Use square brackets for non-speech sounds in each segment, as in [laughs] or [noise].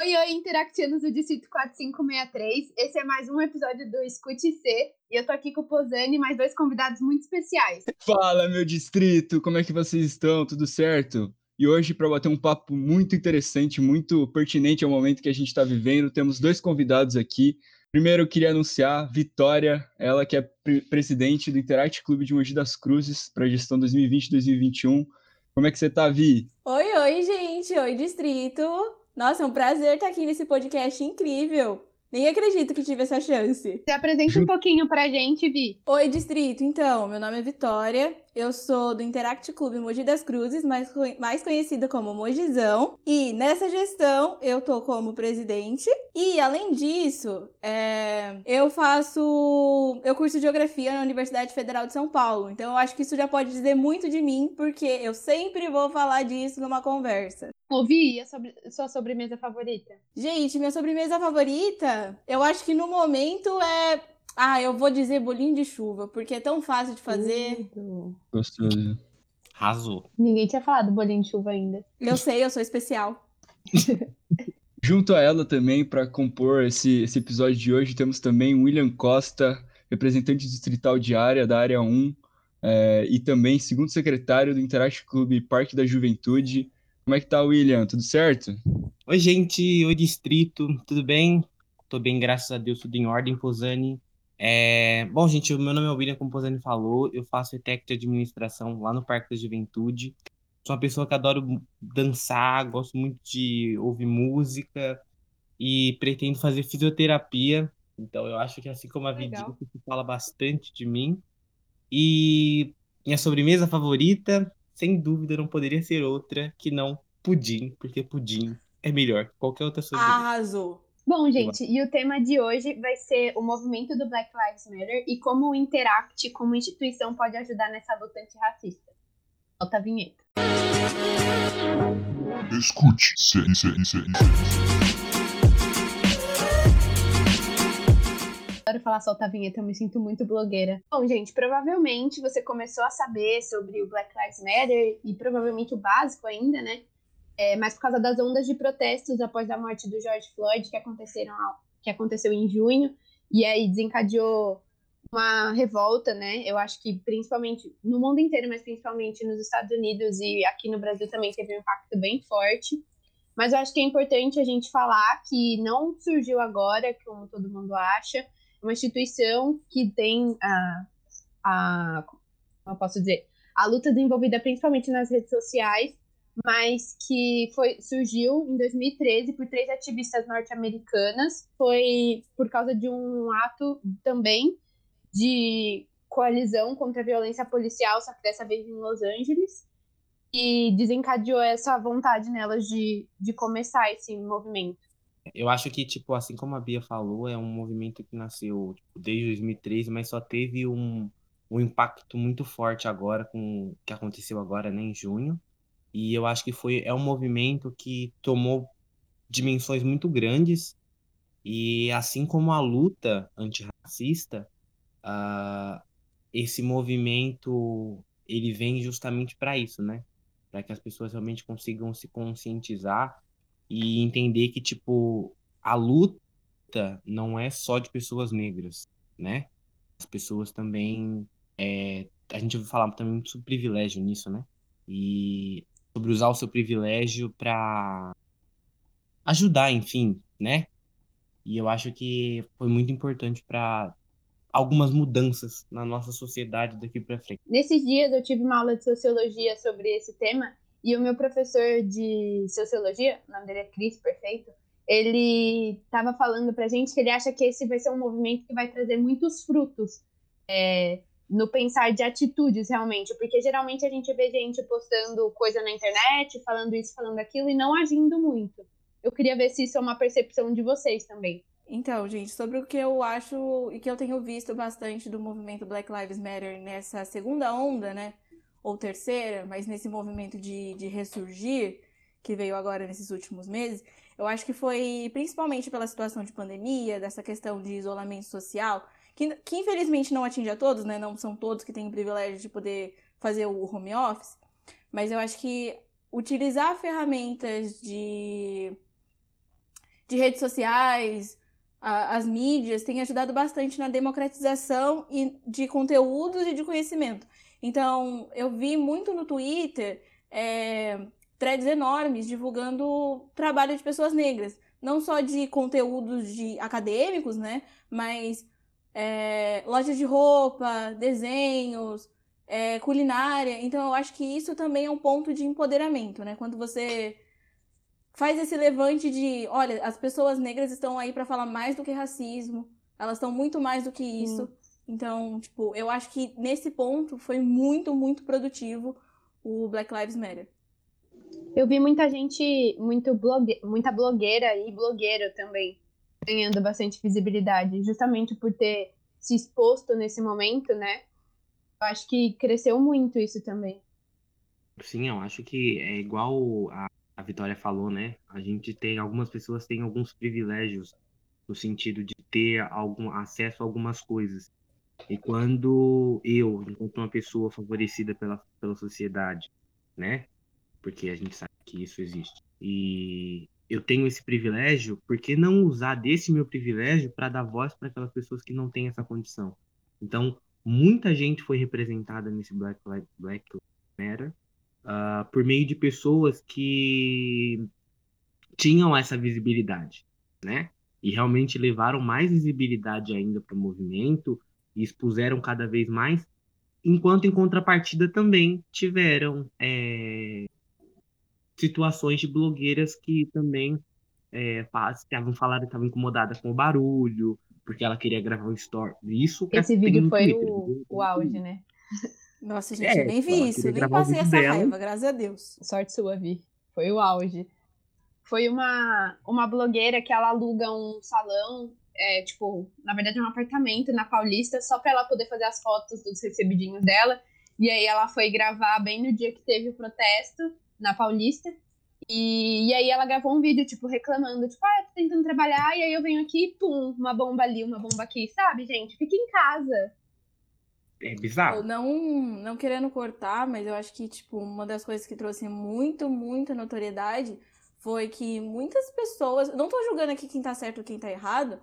Oi, oi, interactianos do Distrito 4563. Esse é mais um episódio do Escute C. E eu tô aqui com o Posani e mais dois convidados muito especiais. Fala, meu distrito, como é que vocês estão? Tudo certo? E hoje, para bater um papo muito interessante, muito pertinente ao momento que a gente está vivendo, temos dois convidados aqui. Primeiro, eu queria anunciar Vitória, ela que é pre presidente do Interact Clube de Mogi das Cruzes para a gestão 2020-2021. Como é que você tá, Vi? Oi, oi, gente. Oi, distrito. Nossa, é um prazer estar aqui nesse podcast incrível. Nem acredito que tive essa chance. Se apresenta um pouquinho pra gente, Vi. Oi, distrito. Então, meu nome é Vitória. Eu sou do Interact Clube Mogi das Cruzes, mais, mais conhecida como Mojizão. E nessa gestão eu tô como presidente. E além disso, é, eu faço. Eu curso geografia na Universidade Federal de São Paulo. Então eu acho que isso já pode dizer muito de mim, porque eu sempre vou falar disso numa conversa. Ouvi, a sobre... sua sobremesa favorita? Gente, minha sobremesa favorita, eu acho que no momento é ah, eu vou dizer bolinho de chuva, porque é tão fácil de fazer. Gostoso. Arrasou. Ninguém tinha falado bolinho de chuva ainda. Eu sei, eu sou especial. [laughs] Junto a ela também, para compor esse, esse episódio de hoje, temos também William Costa, representante distrital de área, da área 1, é, e também segundo secretário do Interact Clube Parque da Juventude. Como é que tá, William? Tudo certo? Oi, gente. Oi, distrito. Tudo bem? Tô bem, graças a Deus, tudo em ordem, Posani. É... Bom, gente, o meu nome é William, como o Posani falou, eu faço ETEC de administração lá no Parque da Juventude. Sou uma pessoa que adoro dançar, gosto muito de ouvir música e pretendo fazer fisioterapia. Então, eu acho que assim como a Vidinha, se fala bastante de mim. E minha sobremesa favorita, sem dúvida, não poderia ser outra que não pudim, porque pudim é melhor que qualquer outra sobremesa. Arrasou! Bom, gente, e o tema de hoje vai ser o movimento do Black Lives Matter e como o Interact, como instituição, pode ajudar nessa luta antirracista. Solta a vinheta. Escute, se, se, se, Adoro falar solta a vinheta, eu me sinto muito blogueira. Bom, gente, provavelmente você começou a saber sobre o Black Lives Matter e provavelmente o básico ainda, né? É, mas por causa das ondas de protestos após a morte do George Floyd, que, aconteceram, que aconteceu em junho, e aí desencadeou uma revolta, né? Eu acho que principalmente no mundo inteiro, mas principalmente nos Estados Unidos e aqui no Brasil também teve um impacto bem forte. Mas eu acho que é importante a gente falar que não surgiu agora, como todo mundo acha, uma instituição que tem a, a como eu posso dizer, a luta desenvolvida principalmente nas redes sociais mas que foi surgiu em 2013 por três ativistas norte-americanas. Foi por causa de um ato também de coalizão contra a violência policial, só que dessa vez em Los Angeles, e desencadeou essa vontade nelas de, de começar esse movimento. Eu acho que, tipo, assim como a Bia falou, é um movimento que nasceu tipo, desde 2013, mas só teve um, um impacto muito forte agora com o que aconteceu agora, né, em junho. E eu acho que foi é um movimento que tomou dimensões muito grandes e assim como a luta antirracista, uh, esse movimento ele vem justamente para isso, né? Para que as pessoas realmente consigam se conscientizar e entender que tipo a luta não é só de pessoas negras, né? As pessoas também é, a gente vai falar também muito sobre privilégio nisso, né? E sobre usar o seu privilégio para ajudar, enfim, né? E eu acho que foi muito importante para algumas mudanças na nossa sociedade daqui para frente. Nesses dias eu tive uma aula de sociologia sobre esse tema e o meu professor de sociologia, o nome dele é Cris, perfeito, ele estava falando para gente que ele acha que esse vai ser um movimento que vai trazer muitos frutos. É, no pensar de atitudes realmente, porque geralmente a gente vê gente postando coisa na internet, falando isso, falando aquilo e não agindo muito. Eu queria ver se isso é uma percepção de vocês também. Então, gente, sobre o que eu acho e que eu tenho visto bastante do movimento Black Lives Matter nessa segunda onda, né? Ou terceira, mas nesse movimento de, de ressurgir, que veio agora nesses últimos meses, eu acho que foi principalmente pela situação de pandemia, dessa questão de isolamento social, que, que infelizmente não atinge a todos, né? Não são todos que têm o privilégio de poder fazer o home office, mas eu acho que utilizar ferramentas de de redes sociais, a, as mídias, têm ajudado bastante na democratização e de conteúdos e de conhecimento. Então, eu vi muito no Twitter é, threads enormes divulgando trabalho de pessoas negras. Não só de conteúdos de acadêmicos, né? Mas é, lojas de roupa, desenhos, é, culinária. Então, eu acho que isso também é um ponto de empoderamento, né? Quando você faz esse levante de, olha, as pessoas negras estão aí para falar mais do que racismo, elas estão muito mais do que isso. Hum. Então, tipo, eu acho que nesse ponto foi muito, muito produtivo o Black Lives Matter. Eu vi muita gente, muito blogue... muita blogueira e blogueiro também ganhando bastante visibilidade, justamente por ter se exposto nesse momento, né? Eu acho que cresceu muito isso também. Sim, eu acho que é igual a, a Vitória falou, né? A gente tem, algumas pessoas têm alguns privilégios no sentido de ter algum acesso a algumas coisas. E quando eu, enquanto uma pessoa favorecida pela, pela sociedade, né? Porque a gente sabe que isso existe. E eu tenho esse privilégio, por que não usar desse meu privilégio para dar voz para aquelas pessoas que não têm essa condição? Então, muita gente foi representada nesse Black Lives Black Matter uh, por meio de pessoas que tinham essa visibilidade, né? E realmente levaram mais visibilidade ainda para o movimento e expuseram cada vez mais, enquanto em contrapartida também tiveram é, situações de blogueiras que também é, estavam falando estavam incomodadas com o barulho, porque ela queria gravar um story. Isso Esse vídeo foi o, o auge, né? Nossa, gente, é, eu nem vi isso, nem passei essa dela. raiva, graças a Deus. Sorte sua, Vi. Foi o auge. Foi uma, uma blogueira que ela aluga um salão, é, tipo, na verdade é um apartamento na Paulista, só pra ela poder fazer as fotos dos recebidinhos dela. E aí ela foi gravar bem no dia que teve o protesto na Paulista. E, e aí ela gravou um vídeo, tipo, reclamando, tipo, ah, tô tentando trabalhar, e aí eu venho aqui, pum, uma bomba ali, uma bomba aqui, sabe, gente? Fica em casa. É bizarro. Não, não querendo cortar, mas eu acho que, tipo, uma das coisas que trouxe muito, muita notoriedade foi que muitas pessoas. Não tô julgando aqui quem tá certo ou quem tá errado,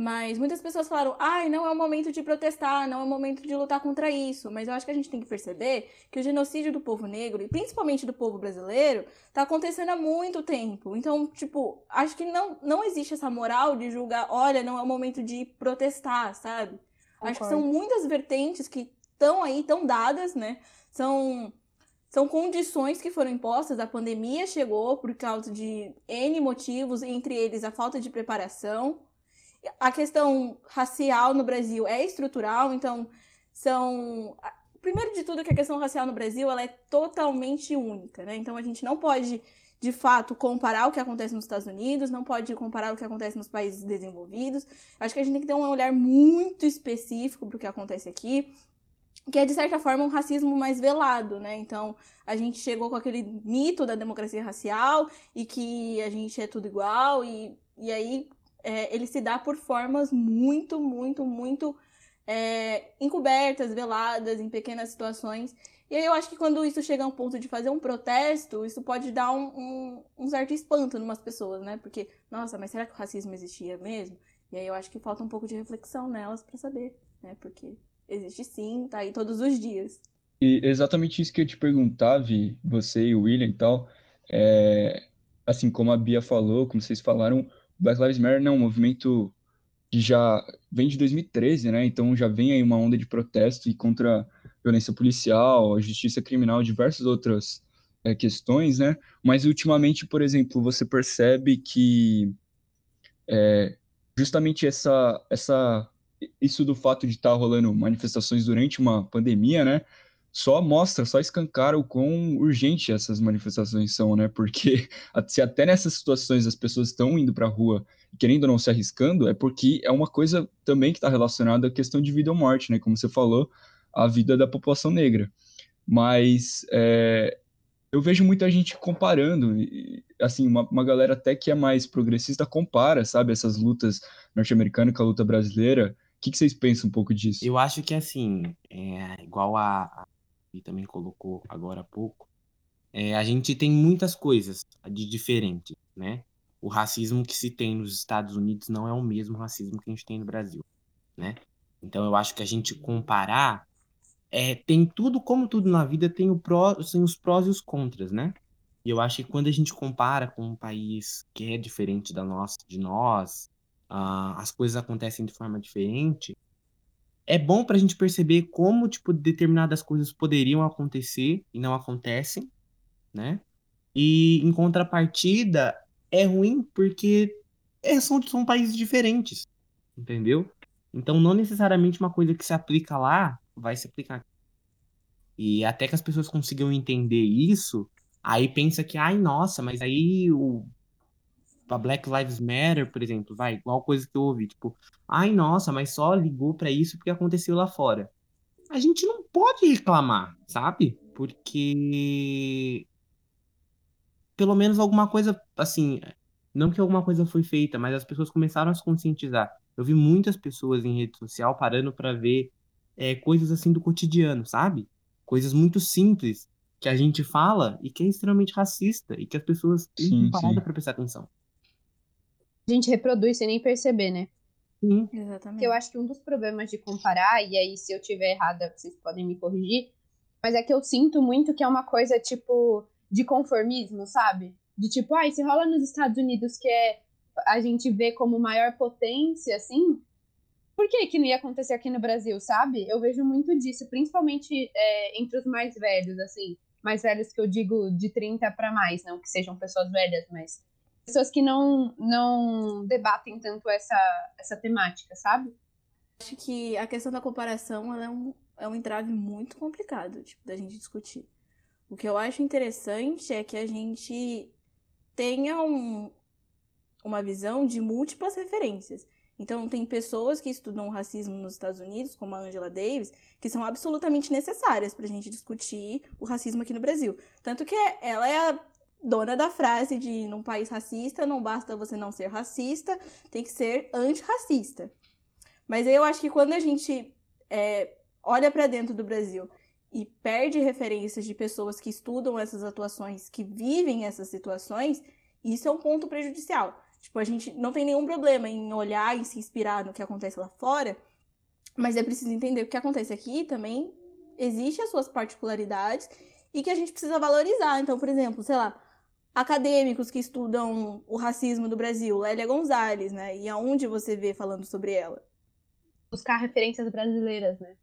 mas muitas pessoas falaram, ai, não é o momento de protestar, não é o momento de lutar contra isso. Mas eu acho que a gente tem que perceber que o genocídio do povo negro, e principalmente do povo brasileiro, tá acontecendo há muito tempo. Então, tipo, acho que não, não existe essa moral de julgar, olha, não é o momento de protestar, sabe? Concordo. Acho que são muitas vertentes que estão aí, estão dadas, né? São são condições que foram impostas. A pandemia chegou por causa de N motivos, entre eles a falta de preparação, a questão racial no Brasil é estrutural, então são primeiro de tudo que a questão racial no Brasil ela é totalmente única, né? Então a gente não pode de fato comparar o que acontece nos Estados Unidos, não pode comparar o que acontece nos países desenvolvidos. Acho que a gente tem que ter um olhar muito específico para o que acontece aqui, que é de certa forma um racismo mais velado, né? Então a gente chegou com aquele mito da democracia racial e que a gente é tudo igual e, e aí é, ele se dá por formas muito, muito, muito é, encobertas, veladas, em pequenas situações. E aí eu acho que quando isso chega a um ponto de fazer um protesto, isso pode dar um, um, um certo espanto em umas pessoas, né? Porque, nossa, mas será que o racismo existia mesmo? E aí eu acho que falta um pouco de reflexão nelas para saber, né? Porque existe sim, tá aí todos os dias. E exatamente isso que eu te perguntava, Vi, você e o William e tal, é, assim como a Bia falou, como vocês falaram, Black Lives Matter é um movimento que já vem de 2013, né? Então já vem aí uma onda de protesto e contra violência policial, justiça criminal, diversas outras é, questões, né? Mas ultimamente, por exemplo, você percebe que é, justamente essa, essa, isso do fato de estar tá rolando manifestações durante uma pandemia, né? Só mostra, só escancara o quão urgente essas manifestações são, né? Porque [laughs] se até nessas situações as pessoas estão indo para a rua querendo ou não se arriscando, é porque é uma coisa também que está relacionada à questão de vida ou morte, né? Como você falou, a vida da população negra. Mas é, eu vejo muita gente comparando, assim, uma, uma galera até que é mais progressista compara, sabe, essas lutas norte-americanas com a luta brasileira. O que, que, vocês pensam um pouco disso? Eu acho que, assim, é igual a, e também colocou agora há pouco, é, a gente tem muitas coisas de diferente, né? o racismo que se tem nos Estados Unidos não é o mesmo racismo que a gente tem no Brasil, né? Então eu acho que a gente comparar é, tem tudo, como tudo na vida, tem, o pró, tem os prós e os contras, né? E eu acho que quando a gente compara com um país que é diferente da nossa, de nós, uh, as coisas acontecem de forma diferente, é bom para a gente perceber como tipo determinadas coisas poderiam acontecer e não acontecem, né? E em contrapartida é ruim porque é, são, são países diferentes, entendeu? Então não necessariamente uma coisa que se aplica lá vai se aplicar aqui. E até que as pessoas consigam entender isso, aí pensa que, ai, nossa, mas aí o a Black Lives Matter, por exemplo, vai, igual coisa que eu ouvi, tipo, ai, nossa, mas só ligou para isso porque aconteceu lá fora. A gente não pode reclamar, sabe? Porque pelo menos alguma coisa, assim, não que alguma coisa foi feita, mas as pessoas começaram a se conscientizar. Eu vi muitas pessoas em rede social parando para ver é, coisas assim do cotidiano, sabe? Coisas muito simples que a gente fala e que é extremamente racista e que as pessoas têm parado para prestar atenção a gente reproduz sem nem perceber, né? Sim, exatamente. Eu acho que um dos problemas de comparar, e aí se eu tiver errada, vocês podem me corrigir, mas é que eu sinto muito que é uma coisa, tipo, de conformismo, sabe? De tipo, ah, se rola nos Estados Unidos que é a gente vê como maior potência, assim, por que que não ia acontecer aqui no Brasil, sabe? Eu vejo muito disso, principalmente é, entre os mais velhos, assim, mais velhos que eu digo de 30 para mais, não que sejam pessoas velhas, mas pessoas que não, não debatem tanto essa, essa temática, sabe? Acho que a questão da comparação é, um, é um entrave muito complicado tipo, da gente discutir. O que eu acho interessante é que a gente tenha um, uma visão de múltiplas referências. Então, tem pessoas que estudam racismo nos Estados Unidos, como a Angela Davis, que são absolutamente necessárias para a gente discutir o racismo aqui no Brasil. Tanto que ela é a dona da frase de num país racista não basta você não ser racista, tem que ser antirracista. Mas eu acho que quando a gente é, olha para dentro do Brasil e perde referências de pessoas que estudam essas atuações, que vivem essas situações, isso é um ponto prejudicial. Tipo, a gente não tem nenhum problema em olhar e se inspirar no que acontece lá fora, mas é preciso entender que o que acontece aqui também existe as suas particularidades e que a gente precisa valorizar. Então, por exemplo, sei lá, acadêmicos que estudam o racismo do Brasil, Lélia Gonzalez, né? E aonde você vê falando sobre ela? Buscar referências brasileiras, né?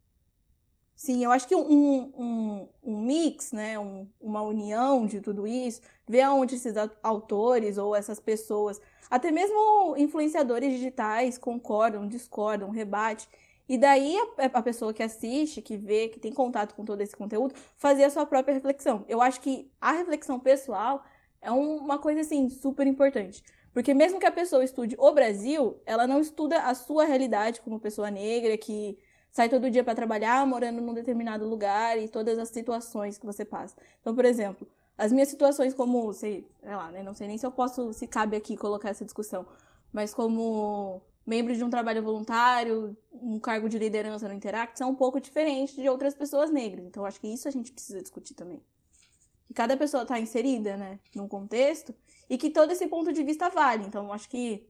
Sim, eu acho que um, um, um mix, né, um, uma união de tudo isso, ver aonde esses autores ou essas pessoas, até mesmo influenciadores digitais, concordam, discordam, rebate, e daí a, a, pessoa que assiste, que vê, que tem contato com todo esse conteúdo, fazer a sua própria reflexão. Eu acho que a reflexão pessoal é uma coisa assim super importante. Porque mesmo que a pessoa estude o Brasil, ela não estuda a sua realidade como pessoa negra que sai todo dia para trabalhar morando num determinado lugar e todas as situações que você passa. Então, por exemplo, as minhas situações como, sei, sei lá, né, não sei nem se eu posso, se cabe aqui colocar essa discussão, mas como membro de um trabalho voluntário, um cargo de liderança no Interact, são um pouco diferentes de outras pessoas negras. Então, acho que isso a gente precisa discutir também que cada pessoa está inserida, né, num contexto, e que todo esse ponto de vista vale. Então, acho que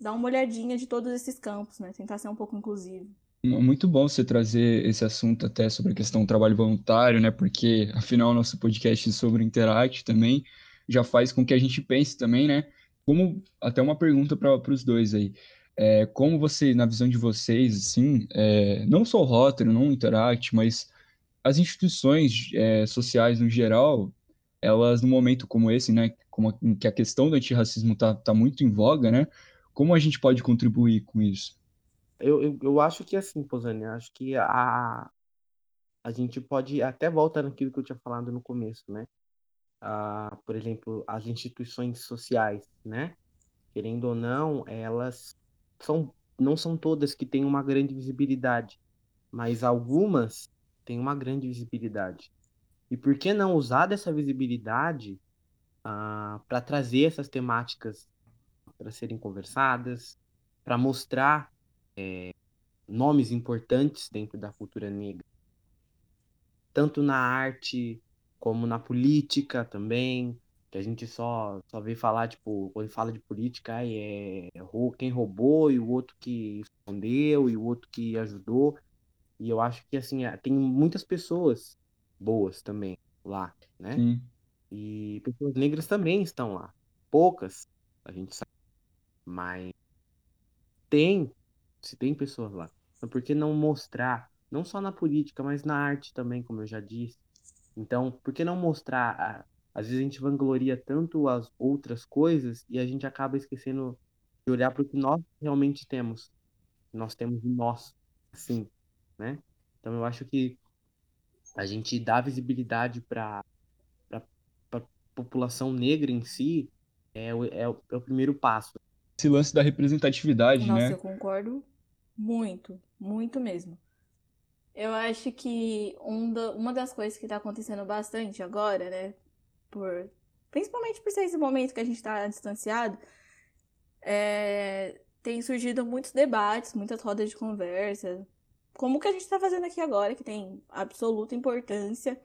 dá uma olhadinha de todos esses campos, né, tentar ser um pouco inclusivo. Muito bom você trazer esse assunto até sobre a questão do trabalho voluntário, né, porque afinal nosso podcast sobre o Interact também já faz com que a gente pense também, né, como até uma pergunta para os dois aí. É, como você, na visão de vocês, assim, é, não só o não o Interact, mas as instituições é, sociais no geral, elas, num momento como esse, né, como que a questão do antirracismo está tá muito em voga, né, como a gente pode contribuir com isso? Eu, eu, eu acho que assim, Posani, acho que a, a gente pode, até volta naquilo que eu tinha falado no começo, né, ah, por exemplo, as instituições sociais, né, querendo ou não, elas são, não são todas que têm uma grande visibilidade, mas algumas tem uma grande visibilidade. E por que não usar dessa visibilidade uh, para trazer essas temáticas para serem conversadas, para mostrar é, nomes importantes dentro da cultura negra, tanto na arte como na política também, Que a gente só, só vê falar, tipo, quando fala de política, ai, é quem roubou e o outro que escondeu e o outro que ajudou. E eu acho que, assim, tem muitas pessoas boas também lá, né? Sim. E pessoas negras também estão lá. Poucas, a gente sabe. Mas tem, se tem pessoas lá. Então por que não mostrar, não só na política, mas na arte também, como eu já disse. Então, por que não mostrar? Às vezes a gente vangloria tanto as outras coisas e a gente acaba esquecendo de olhar para o que nós realmente temos. Nós temos nós, assim, né? Então eu acho que a gente dá visibilidade para a população negra em si é o, é, o, é o primeiro passo. Esse lance da representatividade, Nossa, né? eu concordo muito, muito mesmo. Eu acho que um da, uma das coisas que está acontecendo bastante agora, né? Por, principalmente por ser esse momento que a gente está distanciado, é, tem surgido muitos debates, muitas rodas de conversa, como o que a gente está fazendo aqui agora, que tem absoluta importância.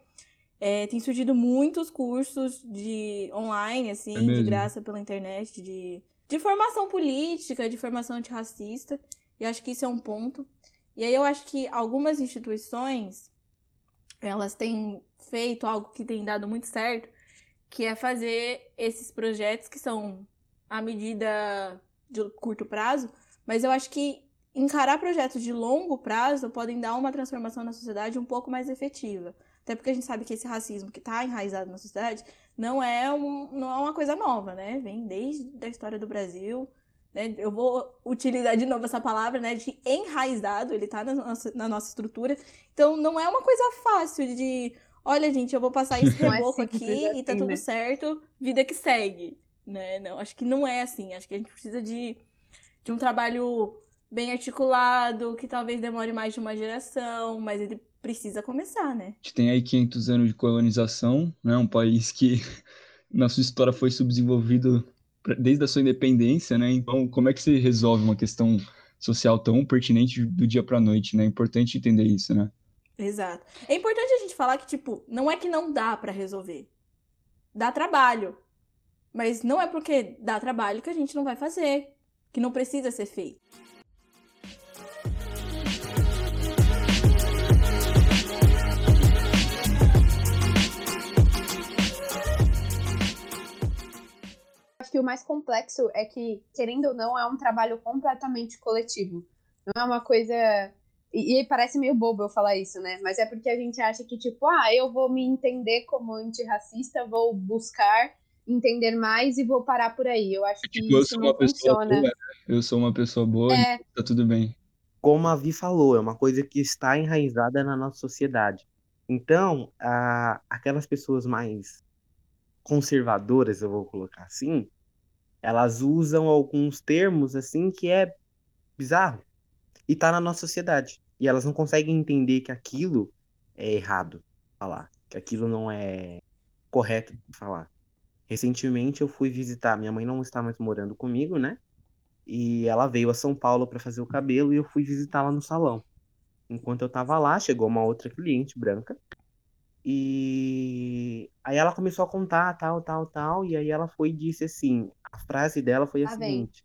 É, tem surgido muitos cursos de online, assim, É de graça pela internet, de, de formação política, de formação antirracista. E acho que isso é um ponto. E aí eu acho que algumas instituições, elas têm feito algo que tem dado muito certo, que é fazer esses projetos que são a medida de curto prazo, mas eu acho que encarar projetos de longo prazo podem dar uma transformação na sociedade um pouco mais efetiva. Até porque a gente sabe que esse racismo que está enraizado na sociedade não é, um, não é uma coisa nova, né? Vem desde a história do Brasil. Né? Eu vou utilizar de novo essa palavra, né? De enraizado, ele está na nossa, na nossa estrutura. Então não é uma coisa fácil de. Olha, gente, eu vou passar esse [laughs] é reboco simples aqui e tá assim, tudo né? certo, vida que segue. Né? Não, acho que não é assim. Acho que a gente precisa de, de um trabalho bem articulado, que talvez demore mais de uma geração, mas ele precisa começar, né? A gente tem aí 500 anos de colonização, né? Um país que [laughs] na sua história foi subdesenvolvido desde a sua independência, né? Então, como é que se resolve uma questão social tão pertinente do dia para noite, né? É importante entender isso, né? Exato. É importante a gente falar que, tipo, não é que não dá pra resolver. Dá trabalho. Mas não é porque dá trabalho que a gente não vai fazer. Que não precisa ser feito. Acho que o mais complexo é que, querendo ou não, é um trabalho completamente coletivo. Não é uma coisa. E, e parece meio bobo eu falar isso, né? Mas é porque a gente acha que, tipo, ah, eu vou me entender como antirracista, vou buscar entender mais e vou parar por aí. Eu acho que Tipo, eu isso sou não uma pessoa funciona. boa, né? Eu sou uma pessoa boa, É. então tá tudo bem. Como a Vi falou, é uma coisa que está enraizada na nossa sociedade. Então, a, aquelas pessoas mais conservadoras, eu vou colocar assim, elas usam alguns termos assim que é bizarro e tá na nossa sociedade. E elas não conseguem entender que aquilo é errado falar, que aquilo não é correto falar. Recentemente eu fui visitar, minha mãe não está mais morando comigo, né? E ela veio a São Paulo para fazer o cabelo e eu fui visitá-la no salão. Enquanto eu tava lá, chegou uma outra cliente branca. E aí ela começou a contar tal, tal, tal, e aí ela foi e disse assim, a frase dela foi a vem. seguinte: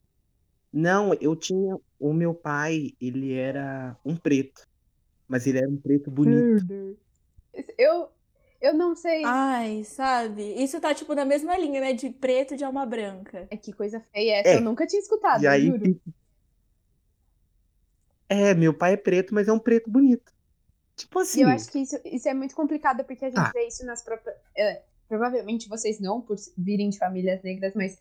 Não, eu tinha o meu pai, ele era um preto, mas ele era um preto bonito. Eu, eu não sei. Ai, sabe? Isso tá, tipo, na mesma linha, né? De preto de alma branca. É que coisa feia essa. É. Eu nunca tinha escutado, E aí, juro. é, meu pai é preto, mas é um preto bonito. Tipo E assim, eu acho que isso, isso é muito complicado, porque a gente Ah. vê isso nas próprias. é, provavelmente vocês não, por virem de famílias negras, mas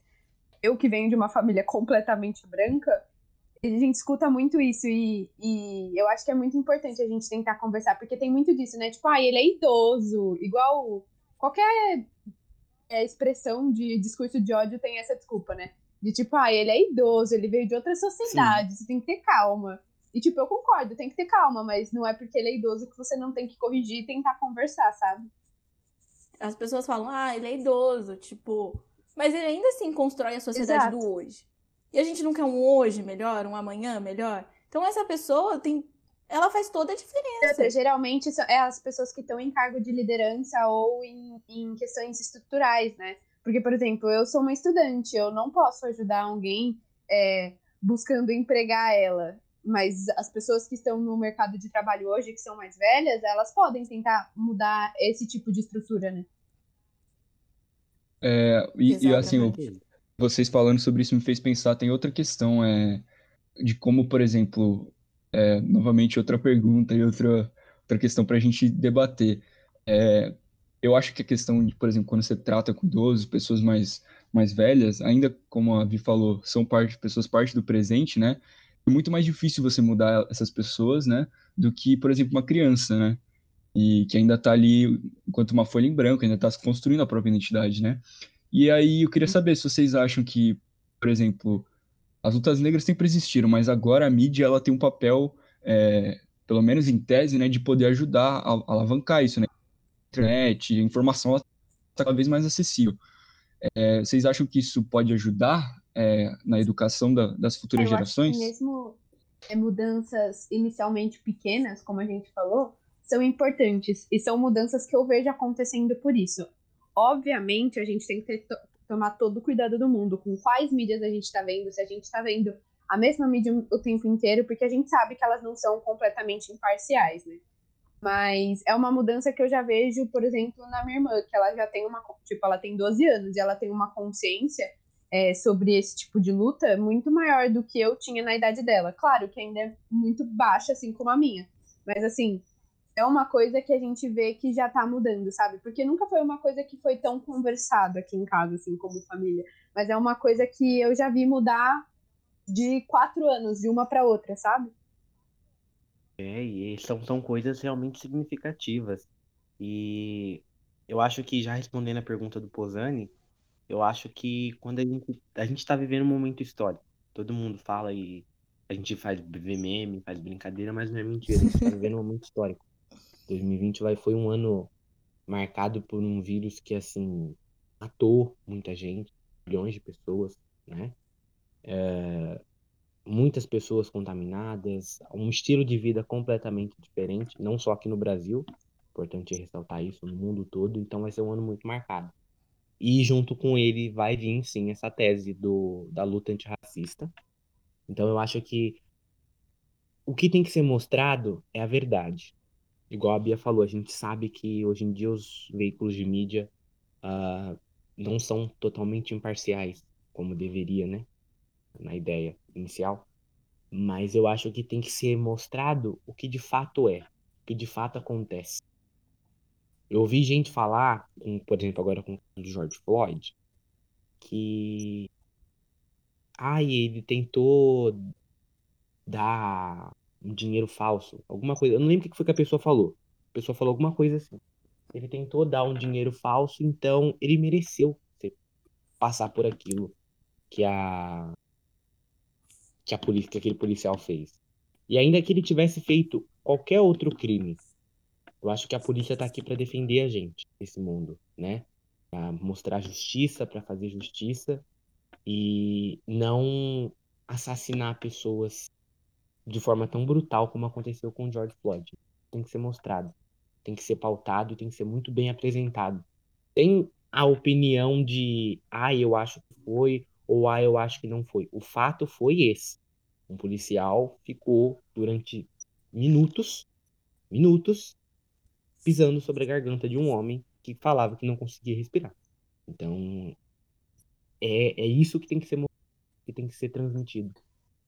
eu que venho de uma família completamente branca, a gente escuta muito isso. E, e eu acho que é muito importante a gente tentar conversar, porque tem muito disso, né? Tipo, ah, ele é idoso, igual qualquer é, expressão de discurso de ódio tem essa desculpa, né? De tipo, ah, ele é idoso, ele veio de outra sociedade, você tem que ter calma. E, tipo, eu concordo, tem que ter calma, mas não é porque ele é idoso que você não tem que corrigir e tentar conversar, sabe? As pessoas falam, ah, ele é idoso, tipo. Mas ele ainda assim constrói a sociedade Exato. do hoje. E a gente não quer um hoje melhor, um amanhã melhor. Então essa pessoa tem. Ela faz toda a diferença. Geralmente são é as pessoas que estão em cargo de liderança ou em, em questões estruturais, né? Porque, por exemplo, eu sou uma estudante, eu não posso ajudar alguém é, buscando empregar ela. Mas as pessoas que estão no mercado de trabalho hoje, que são mais velhas, elas podem tentar mudar esse tipo de estrutura, né? É, e, e, assim, o- vocês falando sobre isso me fez pensar, tem outra questão, é, de como, por exemplo, é, novamente outra pergunta e outra, outra questão para a gente debater. É, eu acho que a questão de, por exemplo, quando você trata com idosos, pessoas mais, mais velhas, ainda como a Vi falou, são parte, pessoas parte do presente, né? É muito mais difícil você mudar essas pessoas, né? Do que, por exemplo, uma criança, né? E que ainda está ali enquanto uma folha em branco, ainda está se construindo a própria identidade, né? E aí eu queria saber se vocês acham que, por exemplo, as lutas negras sempre existiram, mas agora a mídia ela tem um papel, é, pelo menos em tese, né, de poder ajudar a, a alavancar isso, né? A internet, a informação está cada vez mais acessível. É, vocês acham que isso pode ajudar é, na educação da- das futuras Eu acho gerações? que mesmo é, mudanças inicialmente pequenas, como a gente falou, são importantes. E são mudanças que eu vejo acontecendo por isso. Obviamente, a gente tem que ter- to- tomar todo o cuidado do mundo com quais mídias a gente está vendo, se a gente está vendo a mesma mídia o tempo inteiro, porque a gente sabe que elas não são completamente imparciais, né? Mas é uma mudança que eu já vejo, por exemplo, na minha irmã, que ela já tem uma, tipo, ela tem 12 anos e ela tem uma consciência é, sobre esse tipo de luta muito maior do que eu tinha na idade dela. Claro que ainda é muito baixa, assim como a minha. Mas, assim, é uma coisa que a gente vê que já tá mudando, sabe? Porque nunca foi uma coisa que foi tão conversado aqui em casa, assim, como família. Mas é uma coisa que eu já vi mudar de quatro anos, de uma para outra, sabe? É, e são, são coisas realmente significativas. E eu acho que, já respondendo a pergunta do Posani, eu acho que quando a gente, a gente tá vivendo um momento histórico, todo mundo fala e a gente faz meme, faz brincadeira, mas não é mentira, a gente tá [laughs] vivendo um momento histórico. 2020 vai, foi um ano marcado por um vírus que, assim, matou muita gente, milhões de pessoas, né? É, muitas pessoas contaminadas, um estilo de vida completamente diferente, não só aqui no Brasil, importante ressaltar isso, no mundo todo, então vai ser um ano muito marcado. E junto com ele vai vir, sim, essa tese do, da luta antirracista. Então eu acho que o que tem que ser mostrado é a verdade. Igual a Bia falou, a gente sabe que hoje em dia os veículos de mídia ah, não são totalmente imparciais, como deveria, né? Na ideia inicial. Mas eu acho que tem que ser mostrado o que de fato é, o que de fato acontece. Eu ouvi gente falar, com, por exemplo, agora com o George Floyd, que ai, ele tentou dar um dinheiro falso, alguma coisa. Eu não lembro o que foi que a pessoa falou. A pessoa falou alguma coisa assim. Ele tentou dar um dinheiro falso, então ele mereceu passar por aquilo que a que a polícia, que aquele policial fez. E ainda que ele tivesse feito qualquer outro crime, eu acho que a polícia tá aqui para defender a gente nesse mundo, né? Pra mostrar justiça, para fazer justiça e não assassinar pessoas de forma tão brutal como aconteceu com o George Floyd. Tem que ser mostrado, tem que ser pautado, tem que ser muito bem apresentado. Tem a opinião de, ah, eu acho que foi, ou ah, eu acho que não foi. O fato foi esse. Um policial ficou durante minutos, minutos, pisando sobre a garganta de um homem que falava que não conseguia respirar. Então, é, é isso que tem que ser que tem que ser transmitido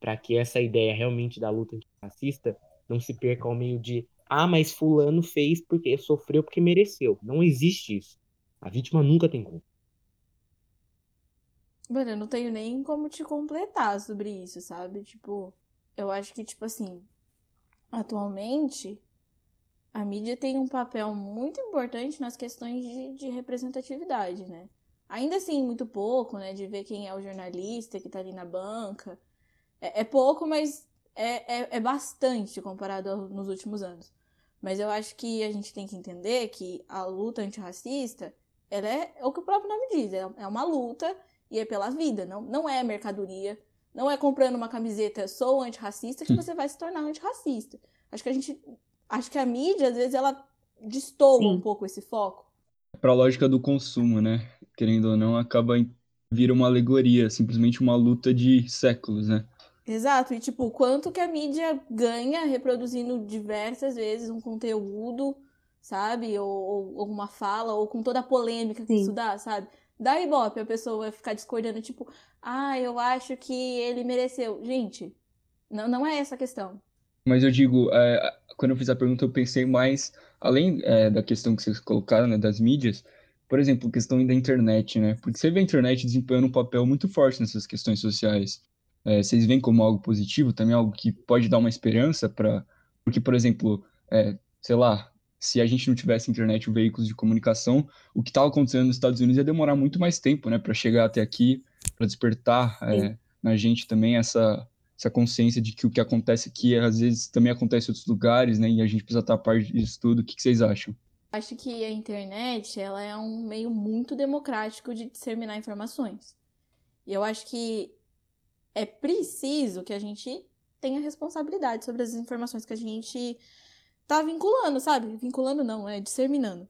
para que essa ideia realmente da luta antirracista não se perca ao meio de ah, mas fulano fez porque sofreu porque mereceu. Não existe isso. A vítima nunca tem culpa. Mano, eu não tenho nem como te completar sobre isso, sabe? Tipo, eu acho que, tipo assim, atualmente, a mídia tem um papel muito importante nas questões de, de representatividade, né? Ainda assim, muito pouco, né? De ver quem é o jornalista que tá ali na banca. É, é pouco, mas é, é, é bastante comparado nos últimos anos. Mas eu acho que a gente tem que entender que a luta antirracista, ela é, é o que o próprio nome diz, é, é uma luta e é pela vida, não, não é mercadoria, não é comprando uma camiseta sou antirracista que você vai se tornar antirracista. Acho que a gente, acho que a mídia, às vezes, ela destoa um pouco esse foco. Para a lógica do consumo, né? querendo ou não, acaba vira uma alegoria, simplesmente uma luta de séculos, né? Exato, e tipo, quanto que a mídia ganha reproduzindo diversas vezes um conteúdo, sabe? Ou, ou alguma fala, ou com toda a polêmica que Sim. isso dá, sabe? Dá ibope, a pessoa vai ficar discordando, tipo, ah, eu acho que ele mereceu. Gente, não, não é essa a questão. Mas eu digo, é, quando eu fiz a pergunta, eu pensei mais, além é, da questão que vocês colocaram, né, das mídias, por exemplo, questão da internet, né? Porque você vê a internet desempenhando um papel muito forte nessas questões sociais. É, vocês veem como algo positivo, também algo que pode dar uma esperança para. Porque, por exemplo, é, sei lá, se a gente não tivesse internet ou veículos de comunicação, o que estava acontecendo nos Estados Unidos ia demorar muito mais tempo, né, para chegar até aqui, para despertar é, na gente também essa essa consciência de que o que acontece aqui às vezes também acontece em outros lugares, né? E a gente precisa estar a par disso tudo. O que que vocês acham? Acho que a internet, ela é um meio muito democrático de disseminar informações. E eu acho que é preciso que a gente tenha responsabilidade sobre as informações que a gente tá vinculando, sabe? Vinculando não, é disseminando.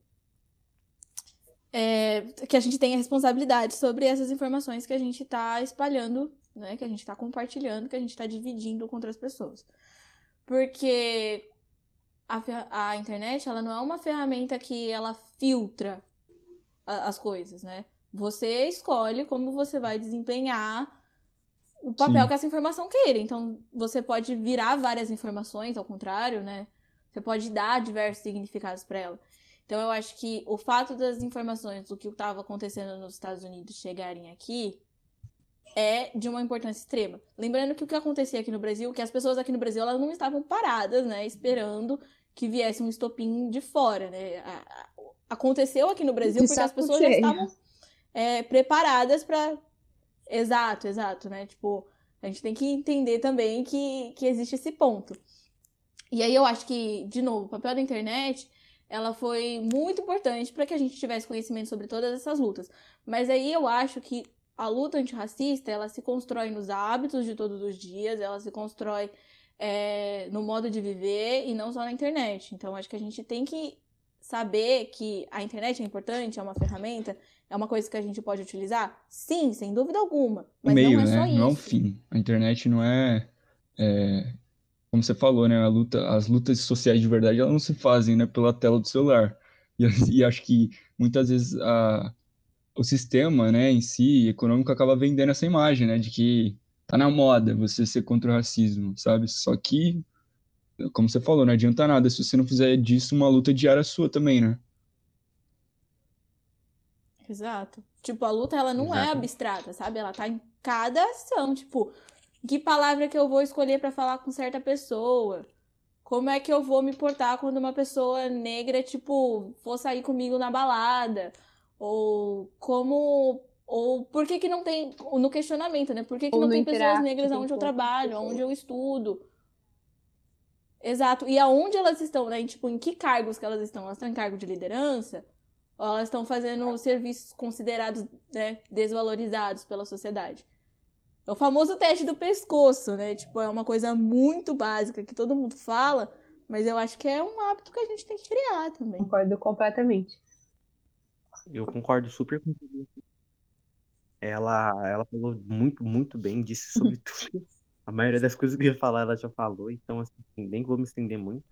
É, que a gente tenha responsabilidade sobre essas informações que a gente tá espalhando, né? Que a gente tá compartilhando, que a gente tá dividindo com outras pessoas. Porque a, a internet, ela não é uma ferramenta que ela filtra a- as coisas, né? Você escolhe como você vai desempenhar o papel Sim. que essa informação queira. Então, você pode virar várias informações, ao contrário, né? Você pode dar diversos significados para ela. Então, eu acho que o fato das informações do que estava acontecendo nos Estados Unidos chegarem aqui é de uma importância extrema. Lembrando que o que acontecia aqui no Brasil, que as pessoas aqui no Brasil elas não estavam paradas, né, esperando que viesse um estopim de fora, né? Aconteceu aqui no Brasil porque as pessoas já estavam é, preparadas para Exato, exato, né? Tipo, a gente tem que entender também que, que existe esse ponto. E aí eu acho que, de novo, o papel da internet, ela foi muito importante para que a gente tivesse conhecimento sobre todas essas lutas. Mas aí eu acho que a luta antirracista, ela se constrói nos hábitos de todos os dias, ela se constrói é, no modo de viver e não só na internet. Então, acho que a gente tem que saber que a internet é importante, é uma ferramenta, é uma coisa que a gente pode utilizar? Sim, sem dúvida alguma. Mas meio, não é né? só Não é o isso. fim. A internet não é, é, como você falou, né? A luta, as lutas sociais de verdade, elas não se fazem, né, pela tela do celular. [laughs] E, e acho que muitas vezes a, o sistema, né, em si, econômico, acaba vendendo essa imagem, né, de que tá na moda você ser contra o racismo, sabe? Só que, como você falou, não adianta nada se você não fizer disso uma luta diária sua também, né? Exato. Tipo, a luta, ela não é Exato. abstrata, sabe? Ela tá em cada ação. Tipo, que palavra que eu vou escolher pra falar com certa pessoa? Como é que eu vou me portar quando uma pessoa negra, tipo, for sair comigo na balada? Ou como. Ou por que que não tem. No questionamento, né? Por que que Ou não tem pessoas negras onde eu outras trabalho, onde eu estudo? Exato. E aonde elas estão, né? Tipo, em que cargos que elas estão? Elas estão em cargo de liderança? Ou elas estão fazendo serviços considerados, né, desvalorizados pela sociedade? É o famoso teste do pescoço, né? Tipo, é uma coisa muito básica que todo mundo fala, mas eu acho que é um hábito que a gente tem que criar também. Concordo completamente. Eu concordo super com tudo. Ela, ela falou muito, muito bem, disse sobre [laughs] tudo. A maioria das coisas que eu ia falar, ela já falou, então assim, nem vou me estender muito.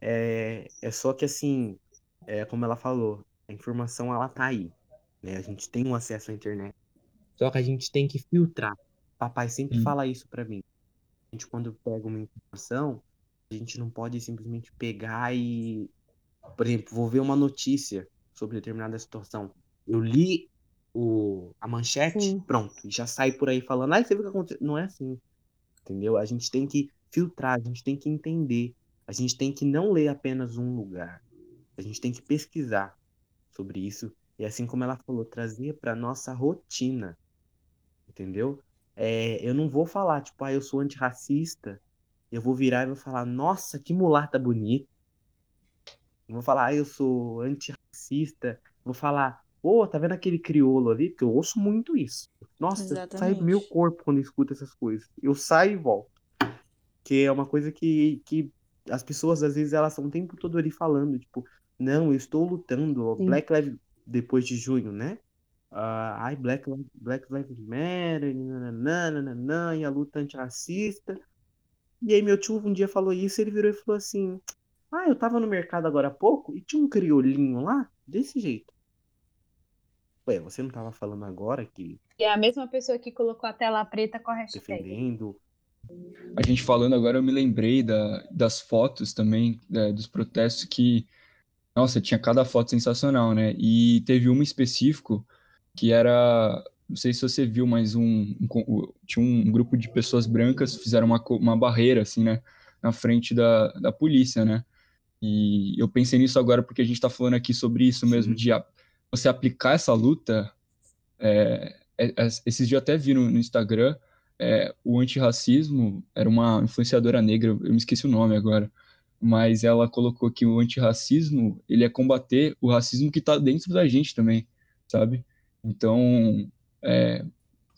É, é só que assim, é como ela falou, a informação ela tá aí, né? A gente tem um acesso à internet. Só que a gente tem que filtrar. Papai sempre Sim. fala isso pra mim. A gente quando pega uma informação, a gente não pode simplesmente pegar e, por exemplo, vou ver uma notícia sobre determinada situação. Eu li o, a manchete, Sim. pronto, e já sai por aí falando, ai, você viu o que aconteceu? Não é assim, entendeu? A gente tem que filtrar, a gente tem que entender, a gente tem que não ler apenas um lugar, a gente tem que pesquisar sobre isso, e assim como ela falou, trazer para nossa rotina, entendeu? É, eu não vou falar, tipo, ah, eu sou antirracista, eu vou virar e vou falar, nossa, que mulata bonita. Não vou falar, ah, eu sou antirracista. Vou falar, pô, tá vendo aquele crioulo ali? Porque eu ouço muito isso. Nossa, sai Exatamente. do meu corpo quando eu escuto essas coisas. Eu saio e volto. Que é uma coisa que, que as pessoas, às vezes, elas estão o tempo todo ali falando, tipo, não, eu estou lutando, Sim. Black Lives depois de junho, né? ah, ai, Black, Black Lives Matter, nananã, nananã, e a luta antirracista. E aí meu tio um dia falou isso, ele virou e falou assim: Ah, eu tava no mercado agora há pouco e tinha um criolinho lá, desse jeito. Ué, você não tava falando agora que é a mesma pessoa que colocou a tela preta com a hashtag. defendendo. A gente falando agora, eu me lembrei da, das fotos também, dos protestos que, nossa, tinha cada foto sensacional, né? E teve uma específico que era, não sei se você viu, mas um, um tinha um grupo de pessoas brancas fizeram uma, uma barreira, assim, né? Na frente da, da polícia, né? E eu pensei nisso agora porque a gente tá falando aqui sobre isso mesmo, Sim. de você aplicar essa luta. é, é- é- esses dias eu até vi no, no Instagram é, o antirracismo era uma influenciadora negra, eu me esqueci o nome agora, mas ela colocou que o antirracismo, ele é combater o racismo que está dentro da gente também, sabe? Então, é,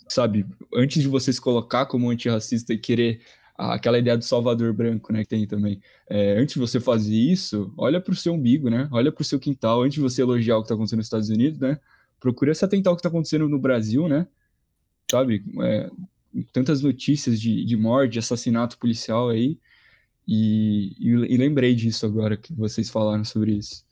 sabe, antes de você se colocar como antirracista e querer aquela ideia do salvador branco, né, que tem também, é, antes de você fazer isso, olha para o seu umbigo, né? Olha para o seu quintal, antes de você elogiar o que está acontecendo nos Estados Unidos, né? Procura se atentar ao que está acontecendo no Brasil, né? Sabe? É, tantas notícias de, de morte, de assassinato policial aí, e, e, e lembrei disso agora que vocês falaram sobre isso.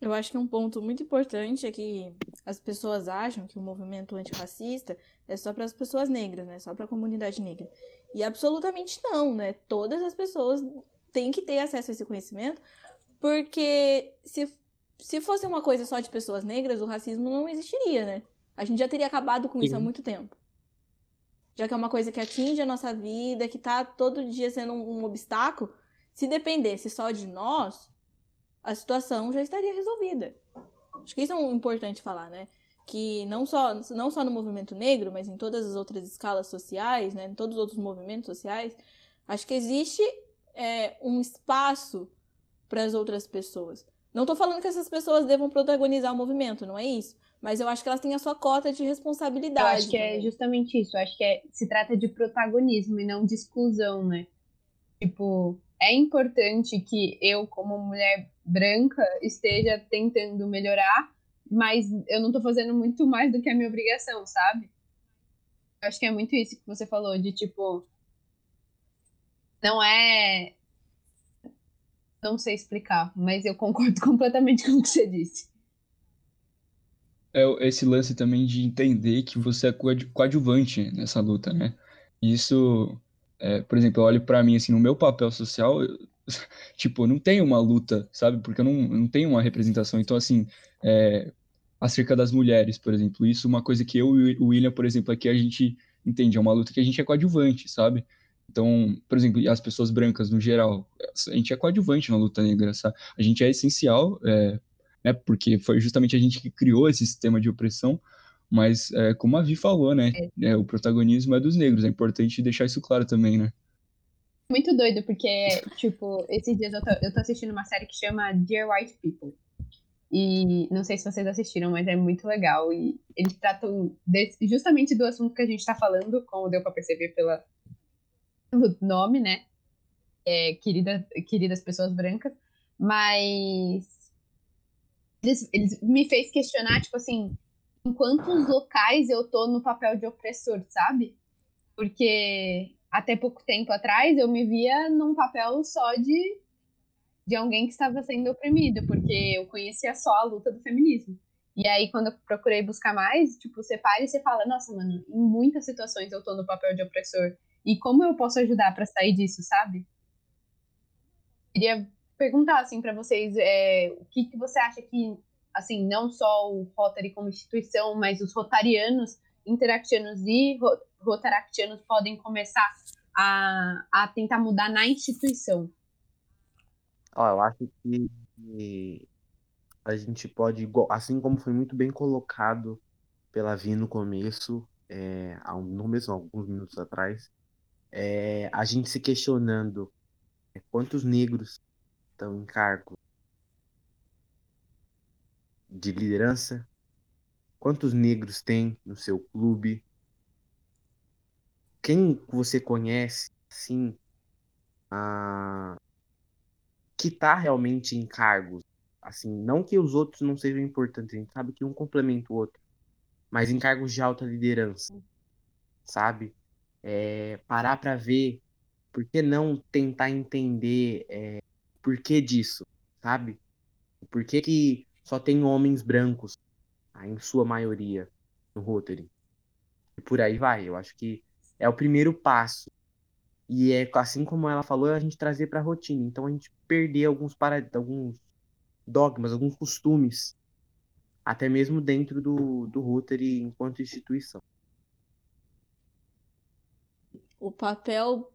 Eu acho que um ponto muito importante é que as pessoas acham que o movimento antirracista é só para as pessoas negras, né? Só para a comunidade negra. E absolutamente não, né? Todas as pessoas têm que ter acesso a esse conhecimento, porque se, se fosse uma coisa só de pessoas negras, o racismo não existiria, né? A gente já teria acabado com isso há Sim. muito tempo. Já que é uma coisa que atinge a nossa vida, que tá todo dia sendo um, um obstáculo, se dependesse só de nós, a situação já estaria resolvida. Acho que isso é um importante falar, né? Que não só, não só no movimento negro, mas em todas as outras escalas sociais, né? Em todos os outros movimentos sociais, acho que existe é, um espaço para as outras pessoas. Não estou falando que essas pessoas devam protagonizar o movimento, não é isso. Mas eu acho que elas têm a sua cota de Eu responsabilidade. acho que é justamente isso. Eu acho que é- se trata de protagonismo e não de exclusão, né? Tipo, é importante que eu, como mulher branca, esteja tentando melhorar, mas eu não tô fazendo muito mais do que a minha obrigação, sabe? Eu acho que é muito isso que você falou, de tipo. Não é. Não sei explicar, mas eu concordo [laughs] completamente com o que você disse. É esse lance também de entender que você é coadju- coadjuvante nessa luta, né? Isso, é, por exemplo, eu olho pra mim assim, no meu papel social, eu- [laughs] tipo, eu não tenho uma luta, sabe? Porque eu não, eu não tenho uma representação. Então, assim, é, acerca das mulheres, por exemplo, isso é uma coisa que eu e o William, por exemplo, aqui a gente entende, é uma luta que a gente é coadjuvante, sabe? Então, por exemplo, as pessoas brancas no geral, a gente é coadjuvante na luta negra, sabe? A gente é essencial, é, né? Porque foi justamente a gente que criou esse sistema de opressão, mas é, como a Vi falou, né? é, o protagonismo é dos negros, é importante deixar isso claro também, né? Muito doido, porque, tipo, esses dias eu tô, eu tô assistindo uma série que chama Dear White People. E não sei se vocês assistiram, mas é muito legal. E eles tratam justamente do assunto que a gente tá falando, como deu pra perceber pela, pelo nome, né? É, querida, queridas pessoas brancas. Mas eles, eles me fez questionar, tipo assim, em quantos locais eu tô no papel de opressor, sabe? Porque até pouco tempo atrás eu me via num papel só de, de alguém que estava sendo oprimido, porque eu conhecia só a luta do feminismo. E aí, quando eu procurei buscar mais, tipo, você para e você fala, nossa, mano, em muitas situações eu tô no papel de opressor. E como eu posso ajudar pra sair disso, sabe? Queria perguntar, assim, pra vocês, é, o que, que você acha que, assim, não só o Rotary como instituição, mas os rotarianos, interactianos e ro- rotaractianos podem começar a, a tentar mudar na instituição? Ó, eu acho que a gente pode, assim como foi muito bem colocado pela Vi no começo, é, no mesmo alguns minutos atrás, é, a gente se questionando é, quantos negros estão em cargo de liderança, quantos negros tem no seu clube, quem você conhece, assim, a... que está realmente em cargos, assim, não que os outros não sejam importantes, a gente sabe que um complementa o outro, mas em cargos de alta liderança, sabe? É, parar para ver, por que não tentar entender é, que disso, sabe? Por que, que só tem homens brancos, tá? em sua maioria, no Rotary? E por aí vai. Eu acho que é o primeiro passo. E é assim como ela falou, é a gente trazer para a rotina. Então a gente perder alguns, para... alguns dogmas, alguns costumes, até mesmo dentro do, do Rotary enquanto instituição. O papel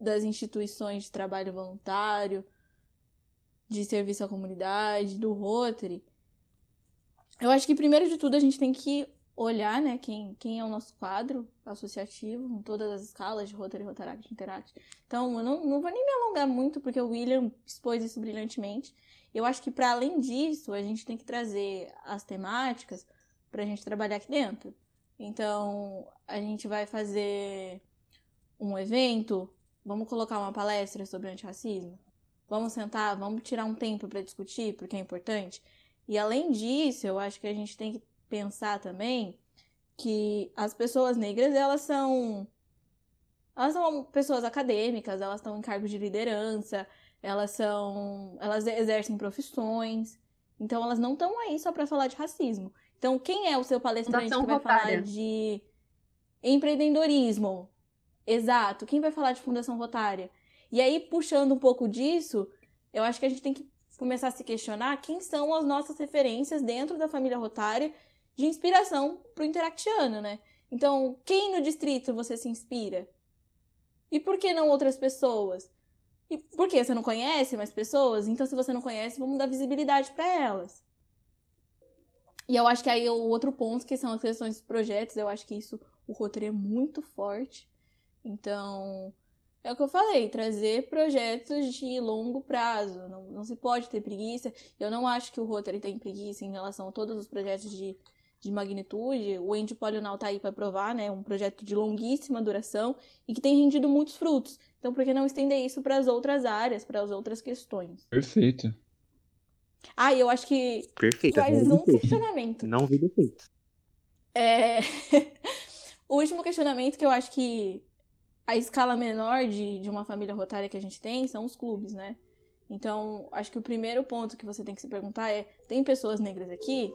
das instituições de trabalho voluntário, de serviço à comunidade, do Rotary. Eu acho que primeiro de tudo a gente tem que olhar, né, quem, quem é o nosso quadro associativo, em todas as escalas de Rotary, Rotaract, Interact. Então, eu não, não vou nem me alongar muito, porque o William expôs isso brilhantemente. Eu acho que, para além disso, a gente tem que trazer as temáticas para a gente trabalhar aqui dentro. Então, a gente vai fazer um evento, vamos colocar uma palestra sobre antirracismo, vamos sentar, vamos tirar um tempo para discutir, porque é importante. E além disso, eu acho que a gente tem que pensar também que as pessoas negras, elas são elas são pessoas acadêmicas, elas estão em cargos de liderança, elas são elas exercem profissões. Então elas não estão aí só para falar de racismo. Então quem é o seu palestrante Fundação que vai Rotária. falar de empreendedorismo? Exato. Quem vai falar de Fundação Rotária? E aí puxando um pouco disso, eu acho que a gente tem que começar a se questionar quem são as nossas referências dentro da família Rotária de inspiração pro interactiano, né? Então, quem no distrito você se inspira? E por que não outras pessoas? E por que você não conhece mais pessoas? Então, se você não conhece, vamos dar visibilidade para elas. E eu acho que aí o outro ponto, que são as questões dos projetos, eu acho que isso, o roteiro é muito forte. Então, é o que eu falei, trazer projetos de longo prazo. Não, não se pode ter preguiça. Eu não acho que o Rotary tem preguiça em relação a todos os projetos de de magnitude. O Ende Polional está aí para provar, né? Um projeto de longuíssima duração e que tem rendido muitos frutos. Então, por que não estender isso para as outras áreas, para as outras questões? Perfeito. Ah, eu acho que Perfeito, faz um questionamento. Não vi defeito. É... [laughs] o último questionamento que eu acho que a escala menor de, de uma família rotária que a gente tem são os clubes, né? Então, acho que o primeiro ponto que você tem que se perguntar é: tem pessoas negras aqui?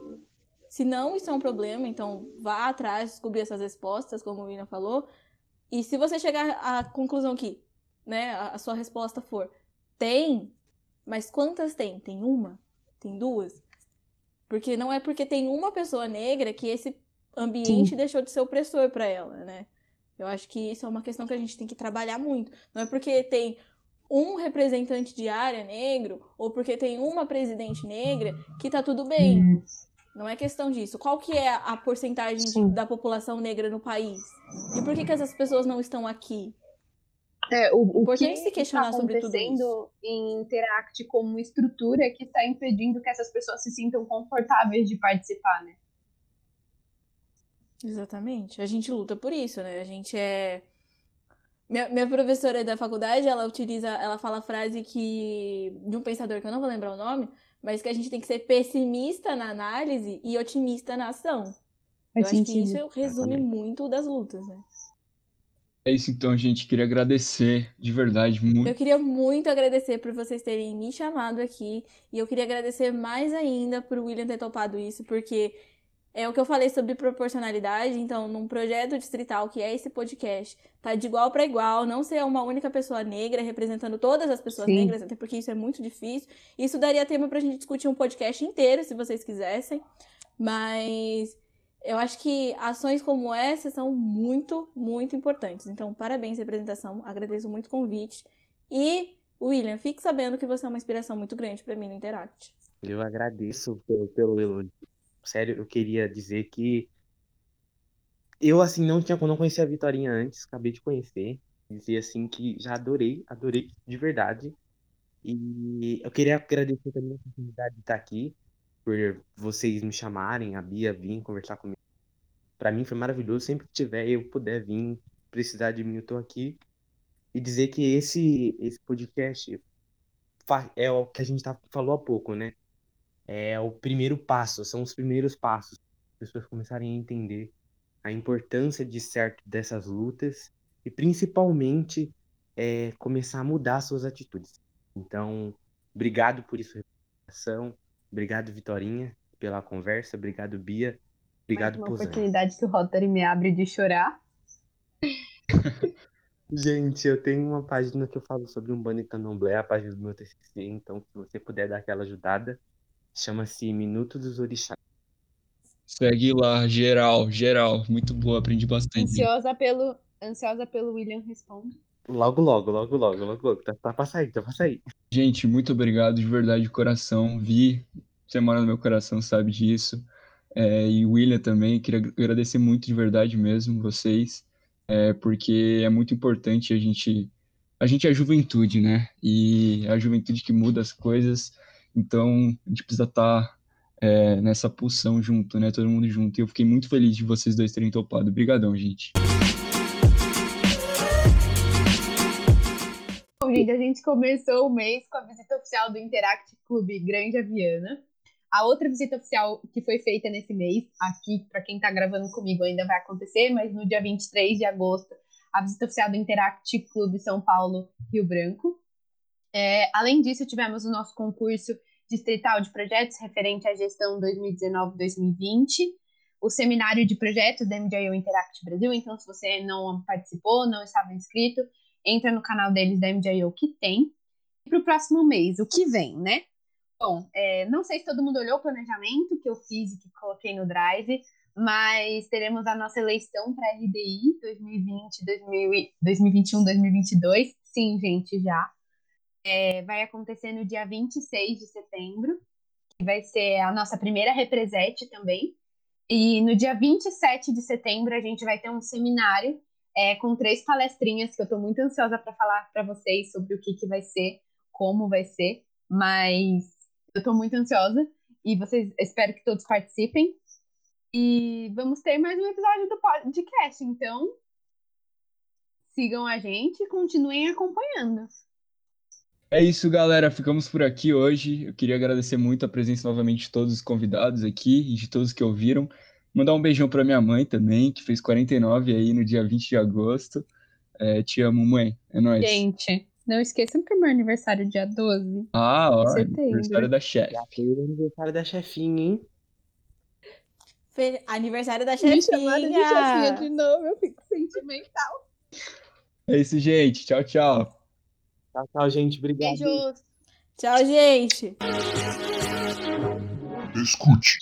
Se não, isso é um problema, então vá atrás, descobrir essas respostas, como o William falou. E se você chegar à conclusão que, né, a sua resposta for tem, mas quantas tem? Tem uma? Tem duas? Porque não é porque tem uma pessoa negra que esse ambiente Sim. deixou de ser opressor para ela, né? Eu acho que isso é uma questão que a gente tem que trabalhar muito. Não é porque tem um representante de área negro ou porque tem uma presidente negra que tá tudo bem. Não é questão disso. Qual que é a porcentagem de, da população negra no país? E por que, que essas pessoas não estão aqui? É, o, o que se questionar está sobre tudo isso. em Interact como estrutura que está impedindo que essas pessoas se sintam confortáveis de participar, né? Exatamente. A gente luta por isso, né? A gente é minha, minha professora da faculdade, ela utiliza, ela fala a frase que de um pensador que eu não vou lembrar o nome, mas que a gente tem que ser pessimista na análise e otimista na ação. Eu acho que isso resume muito das lutas, né? É isso então, gente. Queria agradecer de verdade muito. Eu queria muito agradecer por vocês terem me chamado aqui. E eu queria agradecer mais ainda por William ter topado isso, porque é o que eu falei sobre proporcionalidade, então, num projeto distrital que é esse podcast, tá de igual para igual, não ser uma única pessoa negra representando todas as pessoas Sim. negras, até porque isso é muito difícil. Isso daria tema pra gente discutir um podcast inteiro, se vocês quisessem. Mas eu acho que ações como essa são muito, muito importantes. Então, parabéns, representação. Agradeço muito o convite. E, William, fique sabendo que você é uma inspiração muito grande para mim no Interact. Eu agradeço pelo, pelo elogio sério, eu queria dizer que eu, assim, não tinha, não conhecia a Vitorinha antes, acabei de conhecer. Dizer, assim, que já adorei, adorei de verdade. E eu queria agradecer também a oportunidade de estar aqui, por vocês me chamarem, a Bia vir conversar comigo. Para mim foi maravilhoso, sempre que tiver eu puder vir, precisar de mim, eu tô aqui. E dizer que esse, esse podcast é o que a gente tá, falou há pouco, né? É o primeiro passo, são os primeiros passos. pessoas começarem a entender a importância de certo dessas lutas e principalmente é, começar a mudar suas atitudes. Então, obrigado por isso, representação. Obrigado, Vitorinha, pela conversa. Obrigado, Bia. Obrigado, Mais uma Posani. oportunidade que o Rotary me abre de chorar. [laughs] Gente, eu tenho uma página que eu falo sobre um banho candomblé, a página do meu TCC, então se você puder dar aquela ajudada, chama-se Minuto dos Orixás. Segue lá, geral, geral. Muito boa, aprendi bastante. Ansiosa pelo, ansiosa pelo William Responde. Logo, logo, logo, logo, logo, logo. Tá, tá pra sair, tá pra sair. Gente, muito obrigado de verdade de coração. Vi, você mora no meu coração, sabe disso. É, e o William também, queria agradecer muito de verdade mesmo vocês, é, porque é muito importante a gente. A gente é a juventude, né? E é a juventude que muda as coisas, então a gente precisa estar é, nessa pulsão junto, né? Todo mundo junto. E eu fiquei muito feliz de vocês dois terem topado. Obrigadão, gente. Bom, gente, a gente começou o mês com a visita oficial do Interact Clube Grande Aviana. A outra visita oficial que foi feita nesse mês, aqui, para quem está gravando comigo, ainda vai acontecer, mas no dia 23 de agosto, a visita oficial do Interact Clube São Paulo Rio Branco. É, além disso, tivemos o nosso concurso distrital de projetos referente à gestão 2019-2020, o seminário de projetos da MJO Interact Brasil. Então, se você não participou, não estava inscrito, entra no canal deles da MJO que tem. E para o próximo mês, o que vem, né? Bom, é, não sei se todo mundo olhou o planejamento que eu fiz e que coloquei no Drive, mas teremos a nossa eleição para RDI 2020, 2021, 2022. Sim, gente, já. É, vai acontecer no dia 26 de setembro, que vai ser a nossa primeira represete também. E no dia 27 de setembro a gente vai ter um seminário é, com três palestrinhas que eu estou muito ansiosa para falar para vocês sobre o que, que vai ser, como vai ser, mas eu estou muito ansiosa e vocês espero que todos participem. E vamos ter mais um episódio do podcast, então sigam a gente e continuem acompanhando. É isso, galera. Ficamos por aqui hoje. Eu queria agradecer muito a presença novamente de todos os convidados aqui e de todos que ouviram. Mandar um beijão para minha mãe também, que fez 49 aí no dia 20 de agosto. É, te amo, mãe. É nóis. Gente, não esqueçam que é meu aniversário é dia 12. Ah, ó, setembro. aniversário da chefe. Já fez o aniversário da chefinha, hein? Fe- Aniversário da Me chamaram de chefinha chefinha. de novo, eu fico sentimental. É isso, gente. Tchau, tchau. Tchau, tchau, gente. Obrigado. Beijos. Tchau, gente. Escute,